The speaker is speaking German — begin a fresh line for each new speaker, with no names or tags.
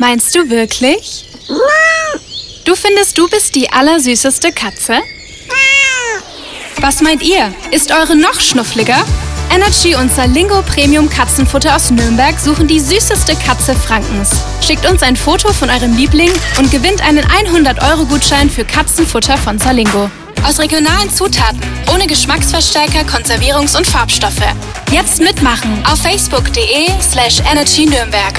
Meinst du wirklich? Du findest, du bist die allersüßeste Katze? Was meint ihr? Ist eure noch schnuffliger? Energy und Salingo Premium Katzenfutter aus Nürnberg suchen die süßeste Katze Frankens. Schickt uns ein Foto von eurem Liebling und gewinnt einen 100-Euro-Gutschein für Katzenfutter von Salingo. Aus regionalen Zutaten, ohne Geschmacksverstärker, Konservierungs- und Farbstoffe. Jetzt mitmachen auf facebook.de slash energy Nürnberg.